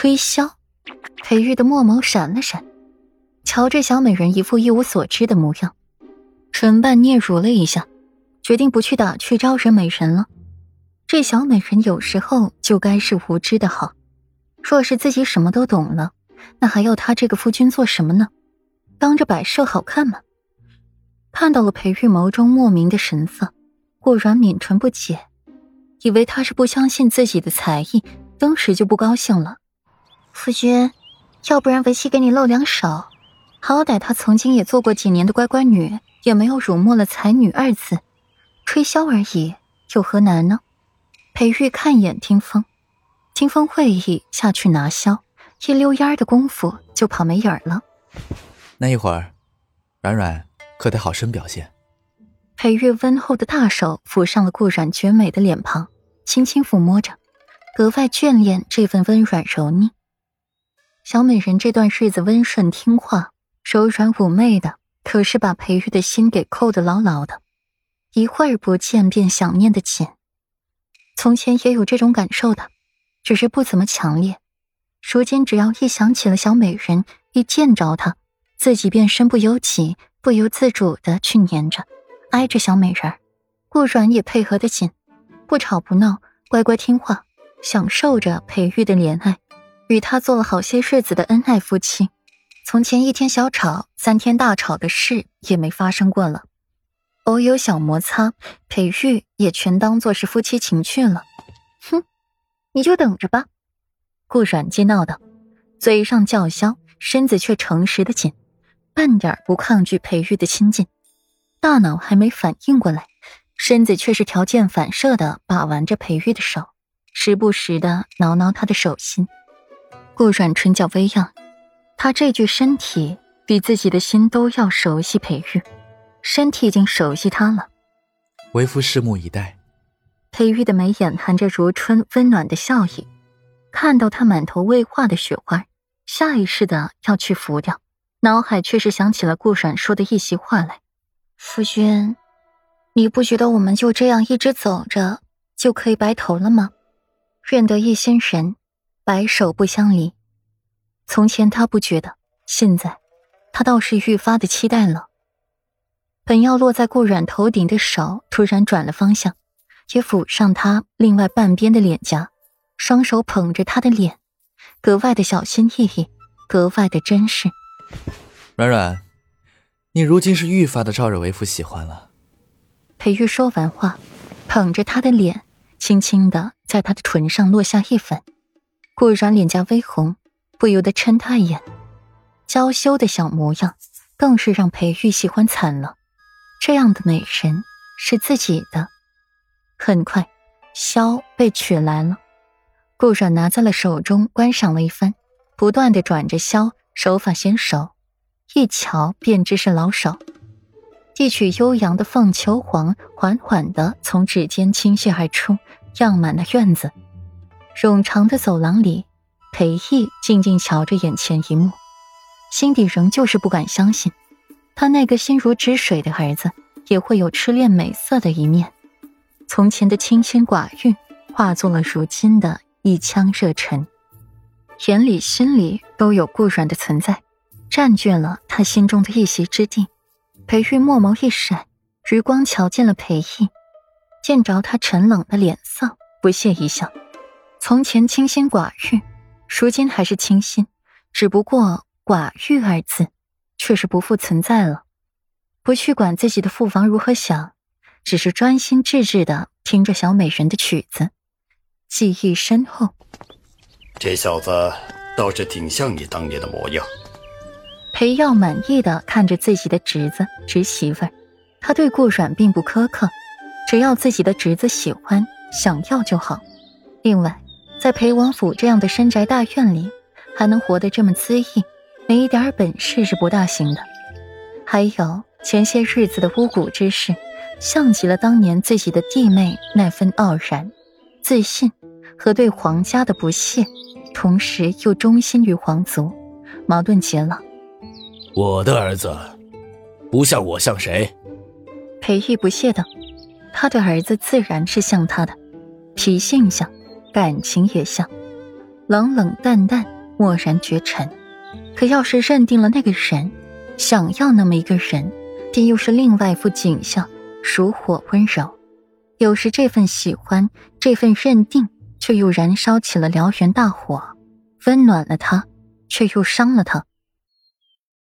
吹箫。裴玉的墨眸闪了闪，瞧着小美人一副一无所知的模样，唇瓣嗫嚅了一下，决定不去打趣招惹美人了。这小美人有时候就该是无知的好，若是自己什么都懂了，那还要他这个夫君做什么呢？当着摆设好看吗？看到了裴玉眸中莫名的神色，顾软抿唇不解，以为他是不相信自己的才艺，当时就不高兴了。夫君，要不然为妻给你露两手，好歹她曾经也做过几年的乖乖女，也没有辱没了才女二字，吹箫而已，有何难呢？裴玉看眼听风，听风会意下去拿箫，一溜烟的功夫就跑没影儿了。那一会儿，软软可得好生表现。裴玉温厚的大手抚上了顾软绝美的脸庞，轻轻抚摸着，格外眷恋这份温软柔腻。小美人这段日子温顺听话、柔软妩媚的，可是把裴玉的心给扣得牢牢的，一会儿不见便想念的紧。从前也有这种感受的，只是不怎么强烈。如今只要一想起了小美人，一见着她，自己便身不由己、不由自主的去黏着、挨着小美人。顾软也配合的紧，不吵不闹，乖乖听话，享受着裴玉的怜爱。与他做了好些日子的恩爱夫妻，从前一天小吵、三天大吵的事也没发生过了。偶有小摩擦，裴玉也全当做是夫妻情趣了。哼，你就等着吧。顾阮讥闹道，嘴上叫嚣，身子却诚实的紧，半点不抗拒裴玉的亲近。大脑还没反应过来，身子却是条件反射的把玩着裴玉的手，时不时的挠挠他的手心。顾软唇角微漾，他这具身体比自己的心都要熟悉裴玉，身体已经熟悉他了。为夫拭目以待。裴玉的眉眼含着如春温暖的笑意，看到他满头未化的雪花，下意识的要去拂掉，脑海却是想起了顾软说的一席话来：“夫君，你不觉得我们就这样一直走着就可以白头了吗？愿得一心人。”白首不相离。从前他不觉得，现在他倒是愈发的期待了。本要落在顾阮头顶的手突然转了方向，也抚上他另外半边的脸颊，双手捧着他的脸，格外的小心翼翼，格外的珍视。软软，你如今是愈发的招惹为夫喜欢了。裴玉说完话，捧着他的脸，轻轻的在他的唇上落下一吻。顾然脸颊微红，不由得嗔他一眼，娇羞的小模样，更是让裴玉喜欢惨了。这样的美人是自己的。很快，箫被取来了，顾阮拿在了手中，观赏了一番，不断的转着箫，手法娴熟，一瞧便知是老手。一曲悠扬的《凤求凰》缓缓的从指尖倾泻而出，漾满了院子。冗长的走廊里，裴毅静静瞧着眼前一幕，心底仍旧是不敢相信，他那个心如止水的儿子也会有痴恋美色的一面。从前的清心寡欲，化作了如今的一腔热忱，眼里心里都有顾软的存在，占据了他心中的一席之地。裴玉墨眸一闪，余光瞧见了裴毅，见着他沉冷的脸色，不屑一笑。从前清心寡欲，如今还是清心，只不过“寡欲”二字却是不复存在了。不去管自己的父王如何想，只是专心致志的听着小美人的曲子，记忆深厚。这小子倒是挺像你当年的模样。裴耀满意的看着自己的侄子侄媳妇儿，他对顾阮并不苛刻，只要自己的侄子喜欢想要就好。另外。在裴王府这样的深宅大院里，还能活得这么恣意，没一点本事是不大行的。还有前些日子的巫蛊之事，像极了当年自己的弟妹那份傲然、自信和对皇家的不屑，同时又忠心于皇族，矛盾极了。我的儿子，不像我像谁？裴玉不屑道：“他的儿子自然是像他的，脾性像。”感情也像，冷冷淡淡，漠然绝尘。可要是认定了那个人，想要那么一个人，便又是另外一副景象，如火温柔。有时这份喜欢，这份认定，却又燃烧起了燎原大火，温暖了他，却又伤了他。